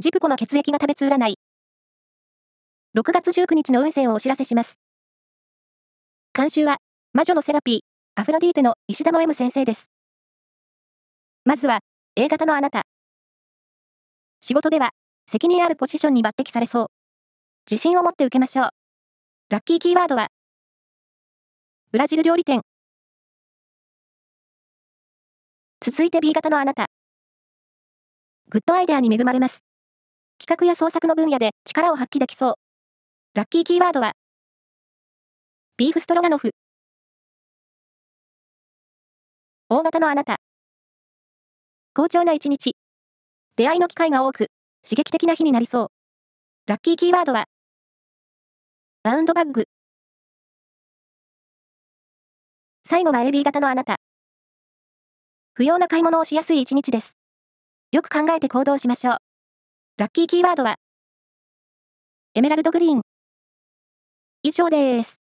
ジプコの血液が食べつ占い。6月19日の運勢をお知らせします。監修は、魔女のセラピー、アフロディーテの石田の M 先生です。まずは、A 型のあなた。仕事では、責任あるポジションに抜擢されそう。自信を持って受けましょう。ラッキーキーワードは、ブラジル料理店。続いて B 型のあなた。グッドアイデアに恵まれます。企画や創作の分野で力を発揮できそう。ラッキーキーワードは、ビーフストロガノフ。大型のあなた。好調な一日。出会いの機会が多く、刺激的な日になりそう。ラッキーキーワードは、ラウンドバッグ。最後は AB 型のあなた。不要な買い物をしやすい一日です。よく考えて行動しましょう。ラッキーキーワードは、エメラルドグリーン。以上です。